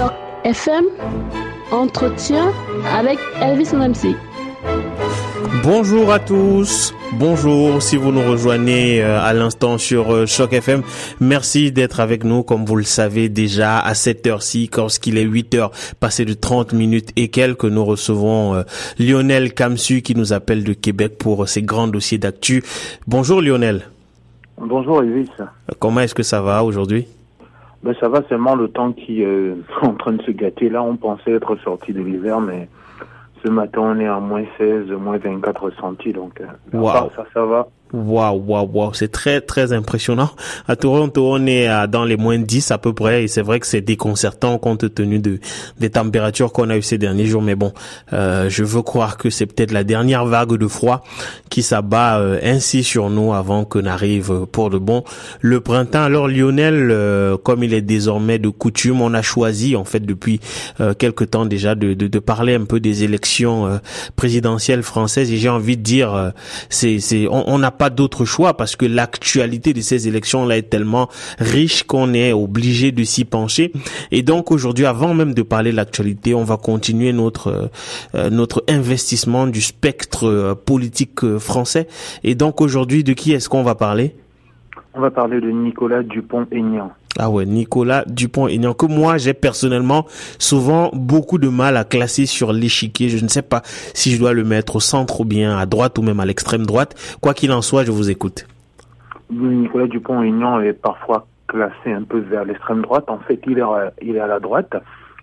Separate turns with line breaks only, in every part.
Choc FM, entretien avec Elvis MC.
Bonjour à tous. Bonjour si vous nous rejoignez euh, à l'instant sur euh, Choc FM. Merci d'être avec nous comme vous le savez déjà à cette heure-ci lorsqu'il est 8 heures passé de 30 minutes et quelques nous recevons euh, Lionel Kamsu qui nous appelle de Québec pour ses grands dossiers d'actu. Bonjour Lionel.
Bonjour Elvis.
Comment est-ce que ça va aujourd'hui?
Ben, Ça va seulement le temps qui est en train de se gâter. Là on pensait être sorti de l'hiver mais ce matin, on est à moins 16, moins 24 centimes, donc
wow.
ça, ça va.
Waouh, waouh, waouh, c'est très, très impressionnant. À Toronto, on est à, dans les moins 10 à peu près, et c'est vrai que c'est déconcertant compte tenu de des températures qu'on a eu ces derniers jours. Mais bon, euh, je veux croire que c'est peut-être la dernière vague de froid qui s'abat euh, ainsi sur nous avant que n'arrive pour de bon le printemps. Alors Lionel, euh, comme il est désormais de coutume, on a choisi en fait depuis euh, quelque temps déjà de, de, de, parler un peu des élections euh, présidentielles françaises. Et j'ai envie de dire, c'est, c'est, on n'a pas d'autre choix parce que l'actualité de ces élections-là est tellement riche qu'on est obligé de s'y pencher. Et donc aujourd'hui, avant même de parler de l'actualité, on va continuer notre euh, notre investissement du spectre euh, politique français. Et donc aujourd'hui, de qui est-ce qu'on va parler?
On va parler de Nicolas Dupont-Aignan.
Ah ouais, Nicolas Dupont-Aignan, que moi j'ai personnellement souvent beaucoup de mal à classer sur l'échiquier. Je ne sais pas si je dois le mettre au centre ou bien à droite ou même à l'extrême droite. Quoi qu'il en soit, je vous écoute.
Nicolas Dupont-Aignan est parfois classé un peu vers l'extrême droite. En fait, il est, à, il est à la droite,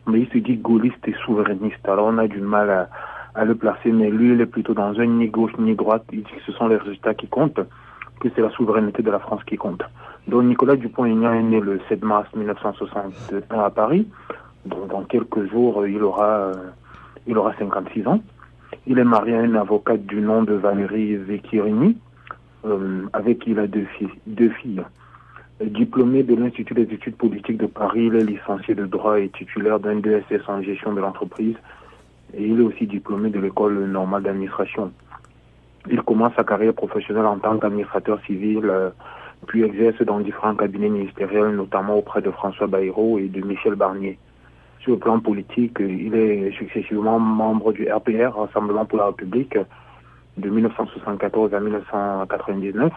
mais il se dit gaulliste et souverainiste. Alors on a du mal à, à le placer, mais lui, il est plutôt dans un ni gauche ni droite. Il dit que ce sont les résultats qui comptent, que c'est la souveraineté de la France qui compte. Donc Nicolas Dupont-Aignan est né le 7 mars 1961 à Paris. Donc dans quelques jours, il aura, il aura 56 ans. Il est marié à une avocate du nom de Valérie Vecchirini, euh, avec qui il a deux filles. Deux filles. Diplômé de l'Institut des études politiques de Paris, il est licencié de droit et titulaire d'un DSS en gestion de l'entreprise. Et il est aussi diplômé de l'école normale d'administration. Il commence sa carrière professionnelle en tant qu'administrateur civil, euh, puis exerce dans différents cabinets ministériels, notamment auprès de François Bayrou et de Michel Barnier. Sur le plan politique, il est successivement membre du RPR, Rassemblement pour la République, de 1974 à 1999,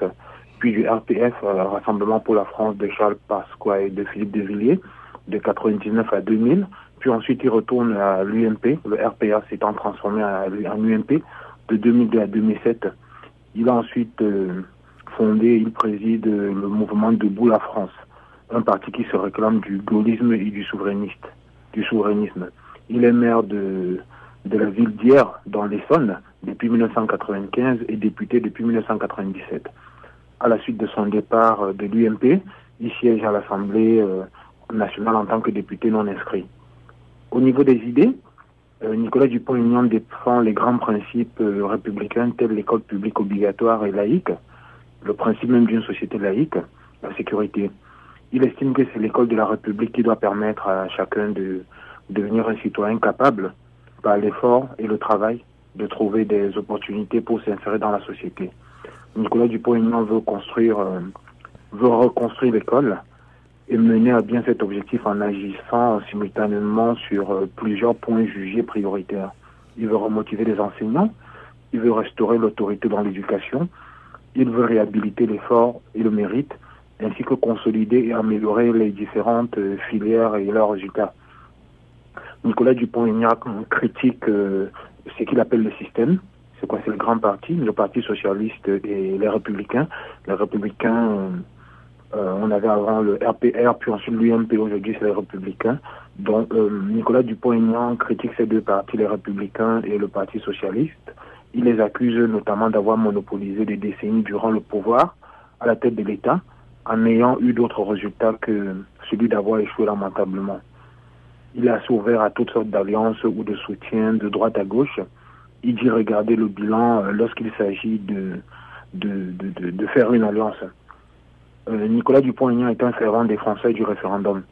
puis du RPF, Rassemblement pour la France de Charles Pasqua et de Philippe de Villiers, de 1999 à 2000, puis ensuite il retourne à l'UMP, le RPA s'étant transformé en UMP, de 2002 à 2007. Il a ensuite euh, fondé, il préside le mouvement Debout la France, un parti qui se réclame du gaullisme et du souverainisme. Il est maire de, de la ville d'Hier, dans l'Essonne, depuis 1995 et député depuis 1997. À la suite de son départ de l'UMP, il siège à l'Assemblée nationale en tant que député non inscrit. Au niveau des idées, Nicolas Dupont-Aignan défend les grands principes républicains tels l'école publique obligatoire et laïque, le principe même d'une société laïque, la sécurité. Il estime que c'est l'école de la République qui doit permettre à chacun de devenir un citoyen capable, par l'effort et le travail, de trouver des opportunités pour s'insérer dans la société. Nicolas Dupont-Aignan veut construire, euh, veut reconstruire l'école et mener à bien cet objectif en agissant simultanément sur euh, plusieurs points jugés prioritaires. Il veut remotiver les enseignants, il veut restaurer l'autorité dans l'éducation, il veut réhabiliter l'effort et le mérite, ainsi que consolider et améliorer les différentes euh, filières et leurs résultats. Nicolas Dupont-Aignan critique euh, ce qu'il appelle le système. C'est quoi? C'est le grand parti, le Parti socialiste et les Républicains. Les Républicains, on avait avant le RPR, puis ensuite l'UMP, aujourd'hui c'est les Républicains. Donc euh, Nicolas Dupont-Aignan critique ces deux partis, les Républicains et le Parti socialiste. Il les accuse notamment d'avoir monopolisé des décennies durant le pouvoir à la tête de l'État, en ayant eu d'autres résultats que celui d'avoir échoué lamentablement. Il a ouvert à toutes sortes d'alliances ou de soutien de droite à gauche. Il dit regarder le bilan lorsqu'il s'agit de de, de, de, faire une alliance. Euh, Nicolas Dupont-Aignan est un fervent des Français du référendum.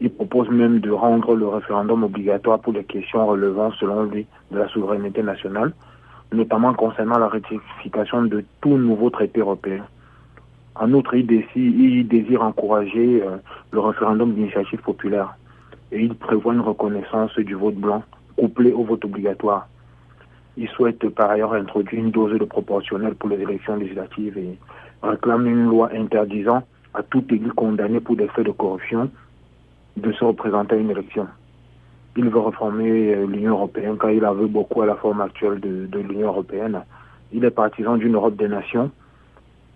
Il propose même de rendre le référendum obligatoire pour les questions relevant, selon lui, de la souveraineté nationale, notamment concernant la ratification de tout nouveau traité européen. En outre, il désire, il désire encourager euh, le référendum d'initiative populaire. et il prévoit une reconnaissance du vote blanc couplé au vote obligatoire. Il souhaite par ailleurs introduire une dose de proportionnelle pour les élections législatives et réclame une loi interdisant à tout élu condamné pour des faits de corruption de se représenter à une élection. Il veut reformer euh, l'Union européenne car il a vu beaucoup à la forme actuelle de, de l'Union européenne. Il est partisan d'une Europe des nations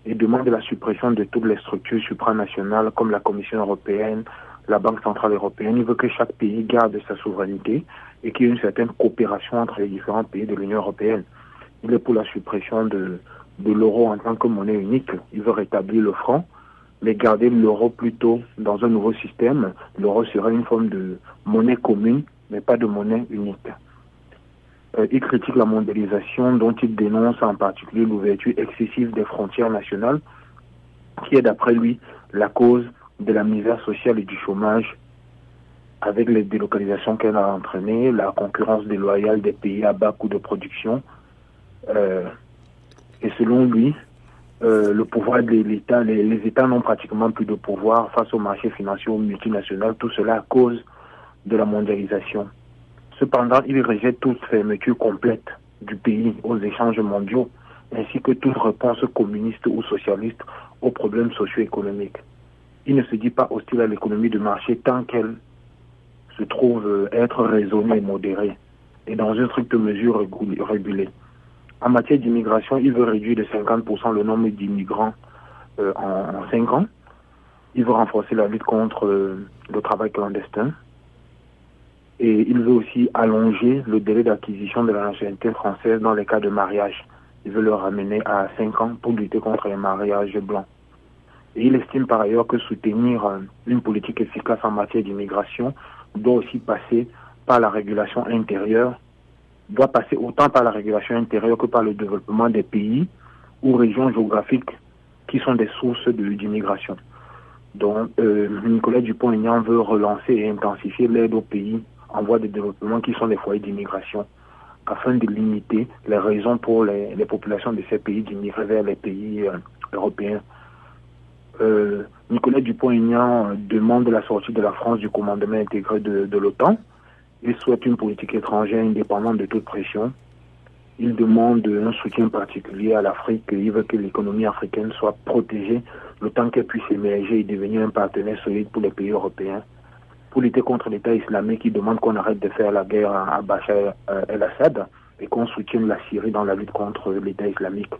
et demande la suppression de toutes les structures supranationales comme la Commission européenne, la Banque centrale européenne. Il veut que chaque pays garde sa souveraineté et qu'il y ait une certaine coopération entre les différents pays de l'Union européenne. Il est pour la suppression de, de l'euro en tant que monnaie unique. Il veut rétablir le franc, mais garder l'euro plutôt dans un nouveau système. L'euro serait une forme de monnaie commune, mais pas de monnaie unique. Euh, il critique la mondialisation dont il dénonce en particulier l'ouverture excessive des frontières nationales, qui est d'après lui la cause de la misère sociale et du chômage avec les délocalisations qu'elle a entraînées, la concurrence déloyale des pays à bas coût de production. Euh, et selon lui, euh, le pouvoir de l'État, les, États n'ont pratiquement plus de pouvoir face aux marchés financiers multinationaux, tout cela à cause de la mondialisation. Cependant, il rejette toute fermeture complète du pays aux échanges mondiaux, ainsi que toute réponse communiste ou socialiste aux problèmes socio-économiques. Il ne se dit pas hostile à l'économie de marché tant qu'elle se trouve être raisonnée et modérée, et dans une stricte mesure régulée. En matière d'immigration, il veut réduire de 50% le nombre d'immigrants euh, en, en 5 ans. Il veut renforcer la lutte contre euh, le travail clandestin. Et il veut aussi allonger le délai d'acquisition de la nationalité française dans les cas de mariage. Il veut le ramener à 5 ans pour lutter contre les mariages blancs. Et il estime par ailleurs que soutenir euh, une politique efficace en matière d'immigration doit aussi passer par la régulation intérieure doit passer autant par la régulation intérieure que par le développement des pays ou régions géographiques qui sont des sources d'immigration. Donc, euh, Nicolas Dupont-Aignan veut relancer et intensifier l'aide aux pays en voie de développement qui sont des foyers d'immigration afin de limiter les raisons pour les, populations de ces pays d'immigrer vers les pays euh, européens. Euh, Nicolas Dupont-Aignan demande la sortie de la France du commandement intégré de l'OTAN il souhaite une politique étrangère indépendante de toute pression. Il demande un soutien particulier à l'Afrique. Il veut que l'économie africaine soit protégée le temps qu'elle puisse émerger et devenir un partenaire solide pour les pays européens. Pour lutter contre l'État islamique, il demande qu'on arrête de faire la guerre à Bachar el-Assad et qu'on soutienne la Syrie dans la lutte contre l'État islamique.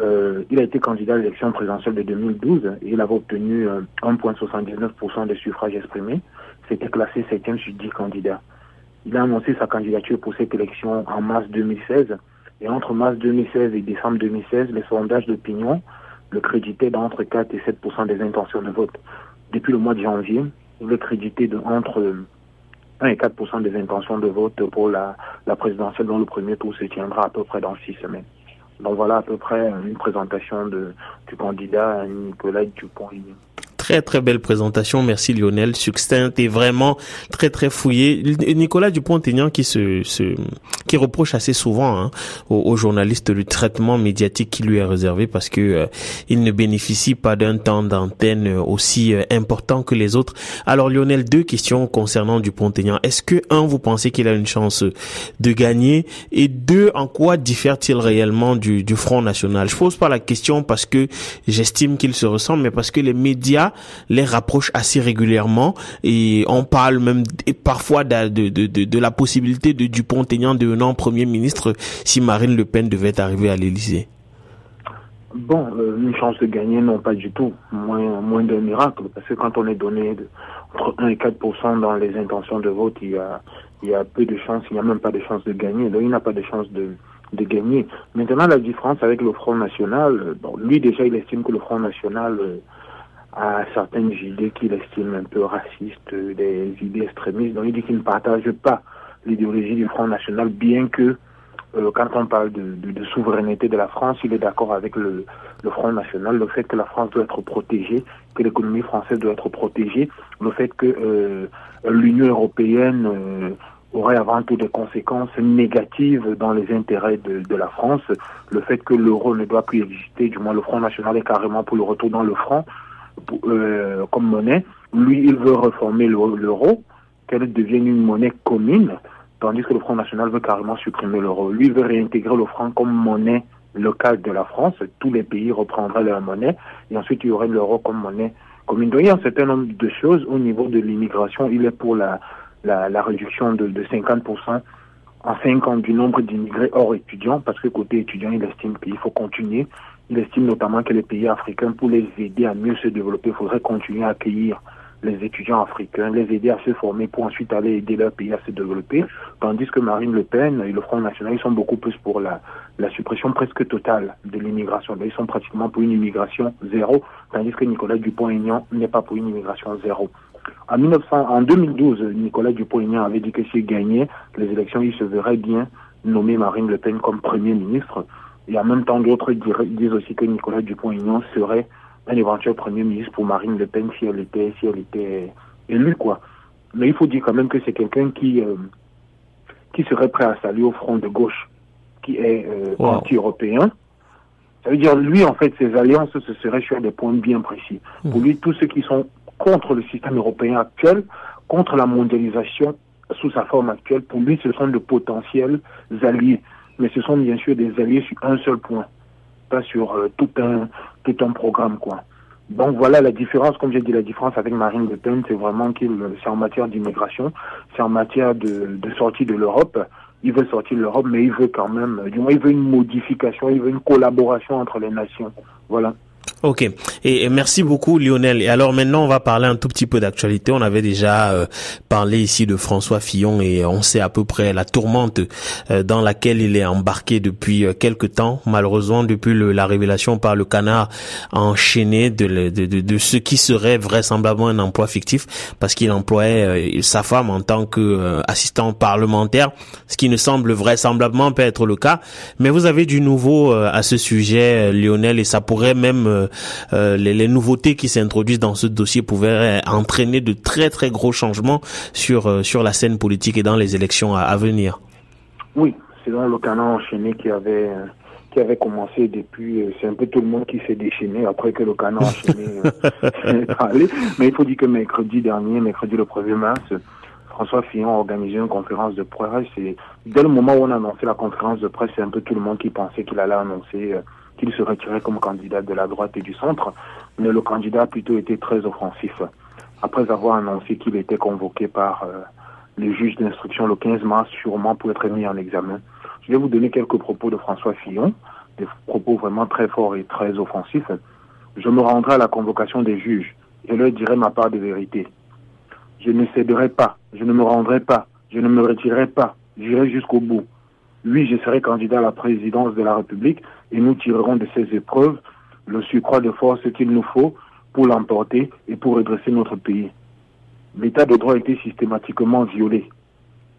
Euh, il a été candidat à l'élection présidentielle de 2012 et il avait obtenu euh, 1,79% des suffrages exprimés s'était classé septième sur dix candidats. Il a annoncé sa candidature pour cette élection en mars 2016. Et entre mars 2016 et décembre 2016, les sondages d'opinion le créditaient d'entre 4 et 7% des intentions de vote. Depuis le mois de janvier, il est crédité de entre 1 et 4% des intentions de vote pour la, présidentielle dont le premier tour se tiendra à peu près dans six semaines. Donc voilà à peu près une présentation du candidat Nicolas Dupont-Aignan
très très belle présentation. Merci Lionel, succincte et vraiment très très fouillé. Nicolas Dupont-Aignan qui se, se, qui reproche assez souvent hein, aux, aux, journalistes le traitement médiatique qui lui est réservé parce que euh, il ne bénéficie pas d'un temps d'antenne aussi euh, important que les autres. Alors Lionel, deux questions concernant Dupont-Aignan. Est-ce que un, vous pensez qu'il a une chance de gagner? Et deux, en quoi diffère-t-il réellement du, du Front National? Je pose pas la question parce que j'estime qu'il se ressemble, mais parce que les médias les rapproche assez régulièrement et on parle même parfois de, de, de, la possibilité de Dupont-Aignan devenant Premier ministre si Marine Le Pen devait arriver à l'Élysée.
Bon, euh, une chance de gagner, non pas du tout. Moins, moins d'un miracle, parce que quand on est donné entre 1 et 4 dans les intentions de vote, il y a, il y a peu de chances, il n'y a même pas de chance de gagner. Donc il n'a pas de chance de, de gagner. Maintenant, la différence avec le Front National, bon, lui déjà, il estime que le Front National euh, à certaines idées qu'il estime un peu racistes, des idées extrémistes. Donc il dit qu'il ne partage pas l'idéologie du Front National, bien que euh, quand on parle de, de, de, souveraineté de la France, il est d'accord avec le, le, Front National, le fait que la France doit être protégée, que l'économie française doit être protégée, le fait que euh, l'Union européenne euh, aurait avant tout des conséquences négatives dans les intérêts de, de la France, le fait que l'euro ne doit plus exister, du moins le Front National est carrément pour le retour dans le franc, euh, comme monnaie. Lui, il veut reformer l'euro, qu'elle devienne une monnaie commune, tandis que le Front National veut carrément supprimer l'euro. Lui veut réintégrer le franc comme monnaie locale de la France. Tous les pays reprendraient leur monnaie et ensuite il y aurait l'euro comme monnaie commune. Donc il y a un certain nombre de choses au niveau de l'immigration. Il est pour la, la, réduction de, de 50% en 5 ans du nombre d'immigrés hors étudiants, parce que côté étudiant, il estime qu'il faut continuer. Il estime notamment que les pays africains, pour les aider à mieux se développer, faudrait continuer à accueillir les étudiants africains, les aider à se former pour ensuite aller aider leur pays à se développer, tandis que Marine Le Pen et le Front National, ils sont beaucoup plus pour la, suppression presque totale de l'immigration. Ils sont pratiquement pour une immigration zéro, tandis que Nicolas Dupont-Aignan n'est pas pour une immigration zéro. En, 1900, en 2012, Nicolas Dupont-Aignan avait dit que s'il gagnait les élections, il se verrait bien nommer Marine Le Pen comme Premier ministre. Et en même temps, d'autres disent aussi que Nicolas Dupont-Aignan serait un éventuel Premier ministre pour Marine Le Pen si elle était, si elle était élue, quoi. Mais il faut dire quand même que c'est quelqu'un qui, euh, qui serait prêt à saluer au front de gauche, qui est euh, wow. anti-européen. Ça veut dire, lui, en fait, ses alliances, ce serait sur des points bien précis. Mmh. Pour lui, tous ceux qui sont contre le système européen actuel, contre la mondialisation sous sa forme actuelle, pour lui, ce sont de potentiels alliés. Mais ce sont bien sûr des alliés sur un seul point, pas sur euh, tout un tout un programme, quoi. Donc voilà la différence, comme j'ai dit, la différence avec Marine Le Pen, c'est vraiment qu'il c'est en matière d'immigration, c'est en matière de, de sortie de l'Europe. Il veut sortir de l'Europe, mais il veut quand même, du moins, il veut une modification, il veut une collaboration entre les nations. Voilà.
Ok, et, et, merci beaucoup Lionel. Et alors maintenant, on va parler un tout petit peu d'actualité. On avait déjà euh, parlé ici de François Fillon et on sait à peu près la tourmente euh, dans laquelle il est embarqué depuis euh, quelque temps. Malheureusement, depuis le, la révélation par le canard enchaîné de, de, de, de, ce qui serait vraisemblablement un emploi fictif, parce qu'il employait sa femme en tant que assistant parlementaire, ce qui ne semble vraisemblablement pas être le cas. Mais vous avez du nouveau à ce sujet, Lionel, et ça pourrait même euh, les, les, nouveautés qui s'introduisent dans ce dossier pouvaient entraîner de très très gros changements sur euh, sur la scène politique et dans les élections à, à venir.
Oui, c'est dans le canon enchaîné qui avait qui avait commencé depuis, c'est un peu tout le monde qui s'est déchaîné après que le canon enchaîné est allé. Mais il faut dire que mercredi dernier, mercredi le 1er mars, François Fillon a organisé une conférence de presse et dès le moment où on a annoncé la conférence de presse, c'est un peu tout le monde qui pensait qu'il allait annoncer euh, qu'il se retirait comme candidat de la droite et du centre, mais le candidat a plutôt été très offensif. Après avoir annoncé qu'il était convoqué par euh, les juges d'instruction le 15 mars, sûrement pour être mis en examen. Je vais vous donner quelques propos de François Fillon, des propos vraiment très forts et très offensifs. Je me rendrai à la convocation des juges. Je leur dirai ma part de vérité. Je ne céderai pas, je ne me rendrai pas, je ne me retirerai pas, j'irai jusqu'au bout. Oui, je serai candidat à la présidence de la République et nous tirerons de ces épreuves le surcroît de force qu'il nous faut pour l'emporter et pour redresser notre pays. L'état de droit a été systématiquement violé.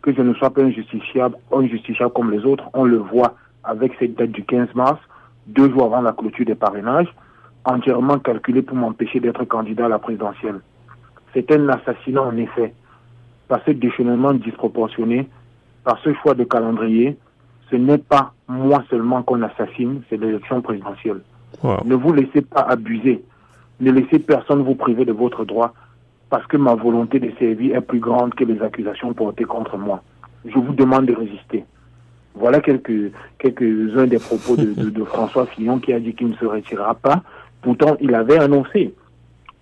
Que je ne sois pas injusticiable, injusticiable comme les autres, on le voit avec cette date du 15 mars, deux jours avant la clôture des parrainages, entièrement calculé pour m'empêcher d'être candidat à la présidentielle. C'est un assassinat en effet, par ce déchaînement disproportionné, par ce choix de calendrier, ce n'est pas moi seulement qu'on assassine, c'est l'élection présidentielle. Wow. Ne vous laissez pas abuser. Ne laissez personne vous priver de votre droit parce que ma volonté de servir est plus grande que les accusations portées contre moi. Je vous demande de résister. Voilà quelques, quelques-uns des propos de, de, de François Fillon qui a dit qu'il ne se retirera pas. Pourtant, il avait annoncé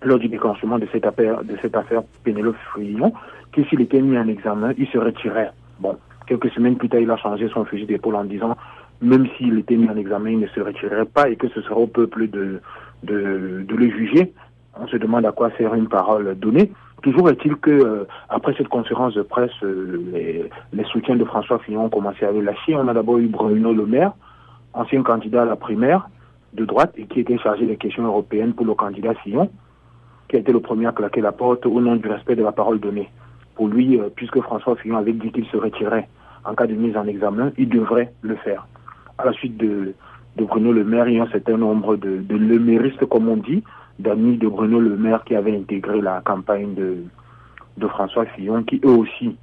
lors du déclenchement de cette affaire, de cette affaire Pénélope Fillon que s'il était mis en examen, il se retirait. Bon, quelques semaines plus tard, il a changé son fusil d'épaule en disant même s'il était mis en examen, il ne se retirerait pas et que ce sera au peuple de, de, le juger. On se demande à quoi sert une parole donnée. Toujours est-il que euh, après cette conférence de presse, euh, les, les, soutiens de François Fillon ont commencé à le lâcher. On a d'abord eu Bruno Le Maire, ancien candidat à la primaire de droite et qui était chargé des questions européennes pour le candidat Fillon, qui a été le premier à claquer la porte au nom du respect de la parole donnée. Pour lui, euh, puisque François Fillon avait dit qu'il se retirait en cas de mise en examen, il devrait le faire à la suite de, Bruno Le Maire, il y a un certain nombre de, de leméristes, comme on dit, d'amis de Bruno Le Maire qui avaient intégré la campagne de, François Fillon, qui eux aussi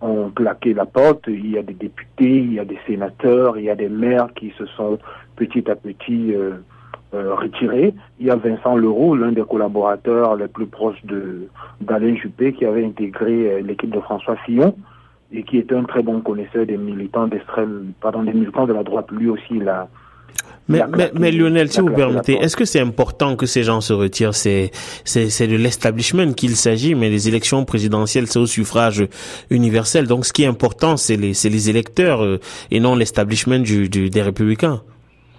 ont claqué la porte. Il y a des députés, il y a des sénateurs, il y a des maires qui se sont petit à petit euh, retiré. Il y a Vincent Leroux, l'un des collaborateurs les plus proches d'Alain Juppé, qui avait intégré l'équipe de François Fillon et qui est un très bon connaisseur des militants d'extrême, pardon, des militants de la droite. Lui aussi, il a,
mais, mais, mais, Lionel, si vous permettez, est-ce que c'est important que ces gens se retirent? C'est c'est de l'establishment qu'il s'agit, mais les élections présidentielles, c'est au suffrage universel. Donc, ce qui est important, c'est les, les électeurs euh, et non l'establishment du, du, des républicains.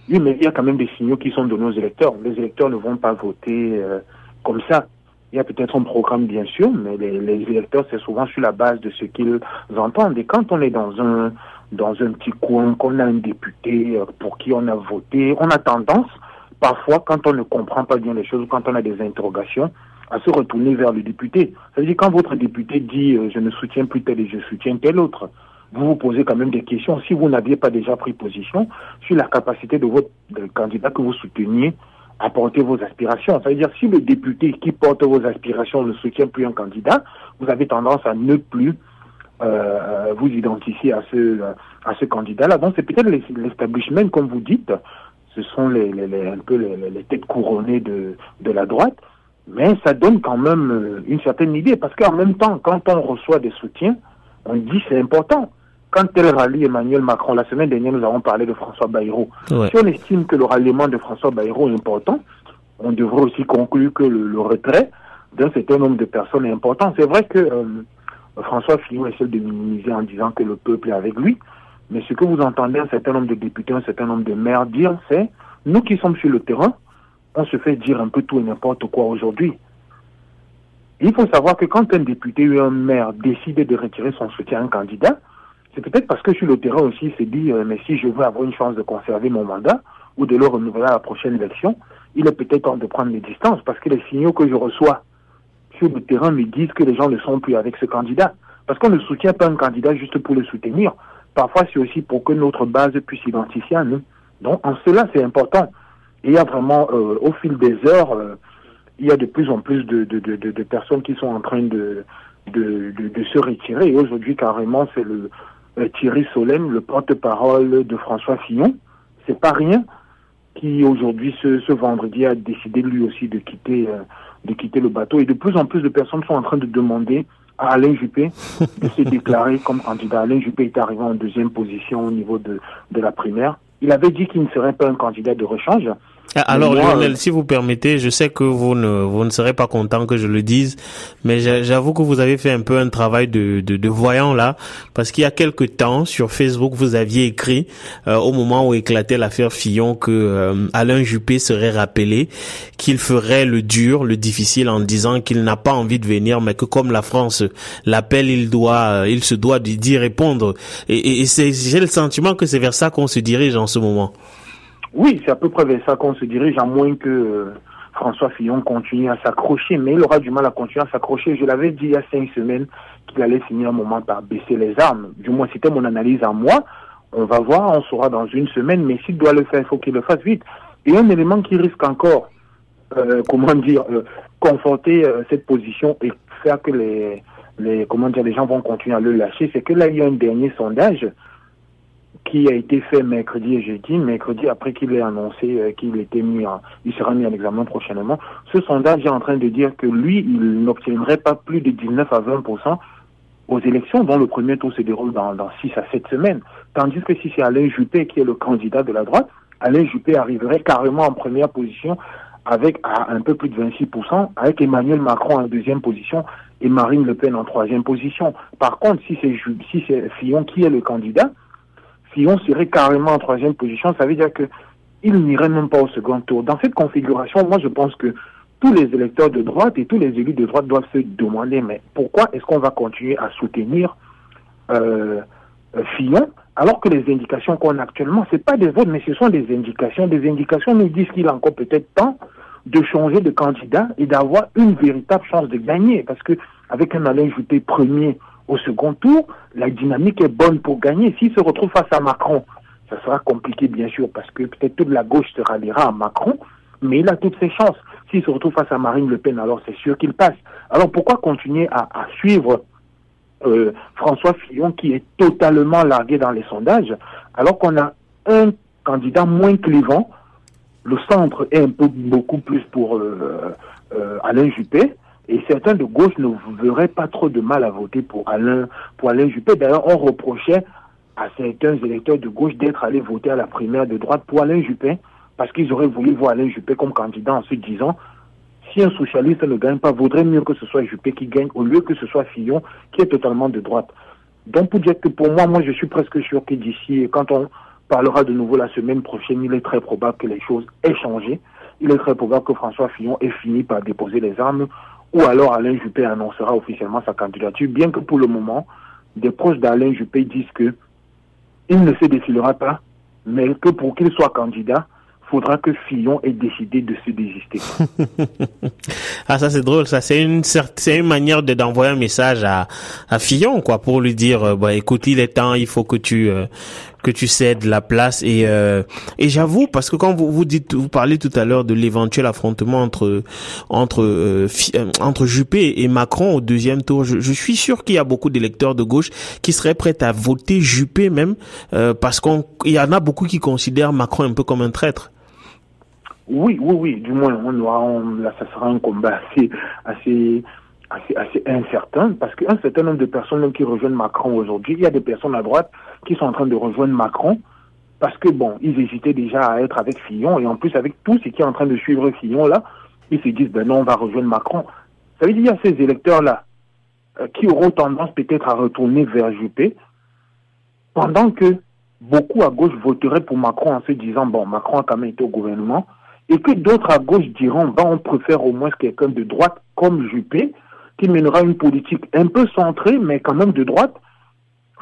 Oui, mais il y a quand même des signaux qui sont donnés aux électeurs. Les électeurs ne vont pas voter euh, comme ça. Il y a peut-être un programme, bien sûr, mais les, électeurs, c'est souvent sur la base de ce qu'ils entendent. Et quand on est dans un dans un petit coin, qu'on a un député euh, pour qui on a voté, on a tendance, parfois, quand on ne comprend pas bien les choses, quand on a des interrogations, à se retourner vers le député. Ça veut dire quand votre député dit euh, je ne soutiens plus tel et je soutiens tel autre, vous vous posez quand même des questions. Si vous n'aviez pas déjà pris position sur la capacité de votre candidat que vous souteniez à porter vos aspirations. Ça veut dire si le député qui porte vos aspirations ne soutient plus un candidat, vous avez tendance à ne plus euh, vous identifier à ce, à ce candidat-là. Donc c'est peut-être l'establishment, comme vous dites, ce sont les, les, un peu les, les, têtes couronnées de, de la droite, mais ça donne quand même euh, une certaine idée, parce qu'en même temps, quand on reçoit des soutiens, on dit c'est important. Quand elle rallie Emmanuel Macron, la semaine dernière, nous avons parlé de François Bayrou. Si on estime que le ralliement de François Bayrou est important, on devrait aussi conclure que le, le retrait d'un certain nombre de personnes est important. C'est vrai que euh, François Fillon essaie de minimiser en disant que le peuple est avec lui. Mais ce que vous entendez un certain nombre de députés, un certain nombre de maires dire, c'est nous qui sommes sur le terrain, on se fait dire un peu tout et n'importe quoi aujourd'hui. Il faut savoir que quand un député ou un maire décide de retirer son soutien à un candidat, c'est peut-être parce que sur le terrain aussi, il se dit, euh, mais si je veux avoir une chance de conserver mon mandat ou de le renouveler à la prochaine élection, il est peut-être temps de prendre les distances parce que les signaux que je reçois sur le terrain me disent que les gens ne sont plus avec ce candidat. Parce qu'on ne soutient pas un candidat juste pour le soutenir. Parfois, c'est aussi pour que notre base puisse s'identifier à nous. Donc, en cela, c'est important. Et il y a vraiment, euh, au fil des heures, euh, il y a de plus en plus de, personnes qui sont en train de, de, se retirer. Et aujourd'hui, carrément, c'est le Thierry Solem, le porte-parole de François Fillon. C'est pas rien qui aujourd'hui, ce, ce vendredi, a décidé lui aussi de quitter de quitter le bateau. Et de plus en plus de personnes sont en train de demander à Alain Juppé de se déclarer comme candidat. Alain Juppé est arrivé en deuxième position au niveau de, de la primaire. Il avait dit qu'il ne serait pas un candidat de rechange.
Ah, alors Lionel, euh, si vous permettez, je sais que vous ne vous ne serez pas content que je le dise, mais j'avoue que vous avez fait un peu un travail de de, de voyant là, parce qu'il y a quelque temps sur Facebook vous aviez écrit euh, au moment où éclatait l'affaire Fillon que euh, Alain Juppé serait rappelé, qu'il ferait le dur, le difficile en disant qu'il n'a pas envie de venir, mais que comme la France l'appelle, il doit il se doit d'y répondre. Et, et, et c'est j'ai le sentiment que c'est vers ça qu'on se dirige en ce moment.
Oui, c'est à peu près vers ça qu'on se dirige, à moins que euh, François Fillon continue à s'accrocher, mais il aura du mal à continuer à s'accrocher. Je l'avais dit il y a cinq semaines qu'il allait finir un moment par baisser les armes. Du moins, c'était mon analyse à moi. On va voir, on saura dans une semaine, mais s'il doit le faire, il faut qu'il le fasse vite. Et un élément qui risque encore, euh, comment dire, euh, conforter cette position et faire que les, les, comment dire, les gens vont continuer à le lâcher, c'est que là, il y a un dernier sondage qui a été fait mercredi et jeudi, mercredi après qu'il ait annoncé euh, qu'il était mis en, il sera mis à l'examen prochainement. Ce sondage est en train de dire que lui, il n'obtiendrait pas plus de 19 à 20 aux élections dont le premier tour se déroule dans, dans 6 à 7 semaines. Tandis que si c'est Alain Juppé qui est le candidat de la droite, Alain Juppé arriverait carrément en première position avec un peu plus de 26%, avec Emmanuel Macron en deuxième position et Marine Le Pen en troisième position. Par contre, si c'est si c'est Fillon qui est le candidat, on serait carrément en troisième position, ça veut dire que il n'irait même pas au second tour. Dans cette configuration, moi je pense que tous les électeurs de droite et tous les élus de droite doivent se demander mais pourquoi est-ce qu'on va continuer à soutenir euh, Fillon alors que les indications qu'on a actuellement, c'est pas des votes, mais ce sont des indications. Des indications nous disent qu'il a encore peut-être temps de changer de candidat et d'avoir une véritable chance de gagner. Parce que avec un Alain premier au second tour, la dynamique est bonne pour gagner. S'il se retrouve face à Macron, ça sera compliqué bien sûr parce que peut-être toute la gauche se ralliera à Macron, mais il a toutes ses chances. S'il se retrouve face à Marine Le Pen, alors c'est sûr qu'il passe. Alors pourquoi continuer à, suivre euh, François Fillon qui est totalement largué dans les sondages alors qu'on a un candidat moins clivant? Le centre est un peu beaucoup plus pour euh, euh, Alain Juppé. Et certains de gauche ne verraient pas trop de mal à voter pour Alain, pour Alain Juppé. D'ailleurs, on reprochait à certains électeurs de gauche d'être allés voter à la primaire de droite pour Alain Juppé, parce qu'ils auraient voulu voir Alain Juppé comme candidat en se disant, si un socialiste ne gagne pas, vaudrait mieux que ce soit Juppé qui gagne au lieu que ce soit Fillon qui est totalement de droite. Donc pour dire que pour moi, moi je suis presque sûr que d'ici, quand on parlera de nouveau la semaine prochaine, il est très probable que les choses aient changé. Il est très probable que François Fillon ait fini par déposer les armes, ou alors Alain Juppé annoncera officiellement sa candidature, bien que pour le moment, des proches d'Alain Juppé disent que il ne se défilera pas, mais que pour qu'il soit candidat, faudra que Fillon ait décidé de se désister.
ah ça c'est drôle, ça c'est une c'est une manière de d'envoyer un message à à Fillon quoi pour lui dire euh, bah écoute il est temps, il faut que tu euh, que tu cèdes la place et euh, et j'avoue parce que quand vous vous dites vous parlez tout à l'heure de l'éventuel affrontement entre entre entre Juppé et Macron au deuxième tour, je, suis sûr qu'il y a beaucoup d'électeurs de gauche qui seraient prêts à voter Juppé même parce qu'on il y en a beaucoup qui considèrent Macron un peu comme un traître.
Oui, oui, oui. Du moins, on aura, là, ça sera un combat assez, assez, assez, incertain parce qu'un certain nombre de personnes qui rejoignent Macron aujourd'hui, il y a des personnes à droite qui sont en train de rejoindre Macron parce que bon, ils hésitaient déjà à être avec Fillon et en plus avec tout ce qui est en train de suivre Fillon là, ils se disent ben non, on va rejoindre Macron. Ça veut dire qu'il y a ces électeurs là euh, qui auront tendance peut-être à retourner vers Juppé pendant que beaucoup à gauche voteraient pour Macron en se disant bon, Macron a quand même été au gouvernement et que d'autres à gauche diront, ben, on préfère au moins quelqu'un de droite comme Juppé, qui mènera une politique un peu centrée, mais quand même de droite,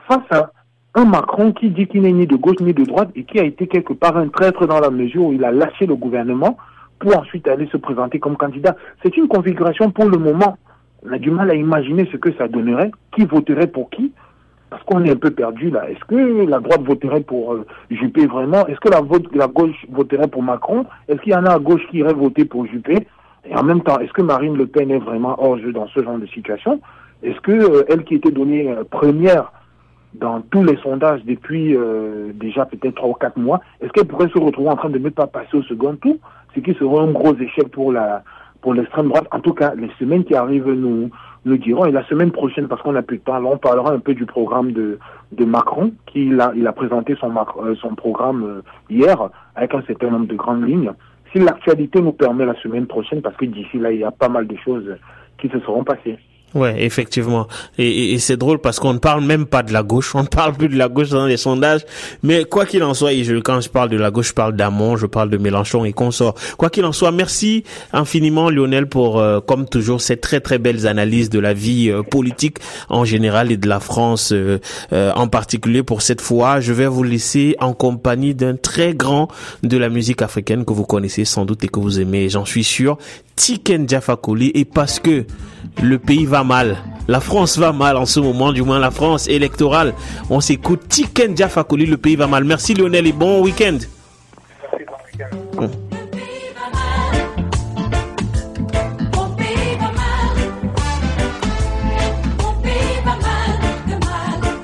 face à un Macron qui dit qu'il n'est ni de gauche ni de droite et qui a été quelque part un traître dans la mesure où il a lâché le gouvernement pour ensuite aller se présenter comme candidat. C'est une configuration pour le moment. On a du mal à imaginer ce que ça donnerait, qui voterait pour qui, parce qu'on est un peu perdu là. Est-ce que la droite voterait pour euh, Juppé vraiment? Est-ce que la, la gauche voterait pour Macron? Est-ce qu'il y en a à gauche qui irait voter pour Juppé? Et en même temps, est-ce que Marine Le Pen est vraiment hors jeu dans ce genre de situation? Est-ce que euh, elle qui était donnée euh, première dans tous les sondages depuis déjà peut-être trois ou quatre mois, est-ce qu'elle pourrait se retrouver en train de ne pas passer au second tour? Ce qui serait un gros échec pour la pour l'extrême droite. En tout cas, les semaines qui arrivent nous nous dirons. Et la semaine prochaine, parce qu'on a plus de temps, on parlera un peu du programme de, de Macron, qui il a, il a présenté son, euh, son programme euh, hier avec un certain nombre de grandes lignes. Si l'actualité nous permet la semaine prochaine, parce que d'ici là, il y a pas mal de choses qui se seront passées.
Ouais, effectivement. Et, et, c'est drôle parce qu'on ne parle même pas de la gauche. On ne parle plus de la gauche dans les sondages. Mais quoi qu'il en soit, et je, quand je parle de la gauche, je parle d'Amon, je parle de Mélenchon et consorts. Quoi qu'il en soit, merci infiniment Lionel pour, euh, comme toujours, ces très très belles analyses de la vie euh, politique en général et de la France euh, en particulier pour cette fois. Je vais vous laisser en compagnie d'un très grand de la musique africaine que vous connaissez sans doute et que vous aimez, j'en suis sûr. Tiken Diafakoli et parce que le pays va mal. La France va mal en ce moment, du moins la France électorale. On s'écoute Tiken Diafakoli, le pays va mal. Merci Lionel et bon week-end. Hein.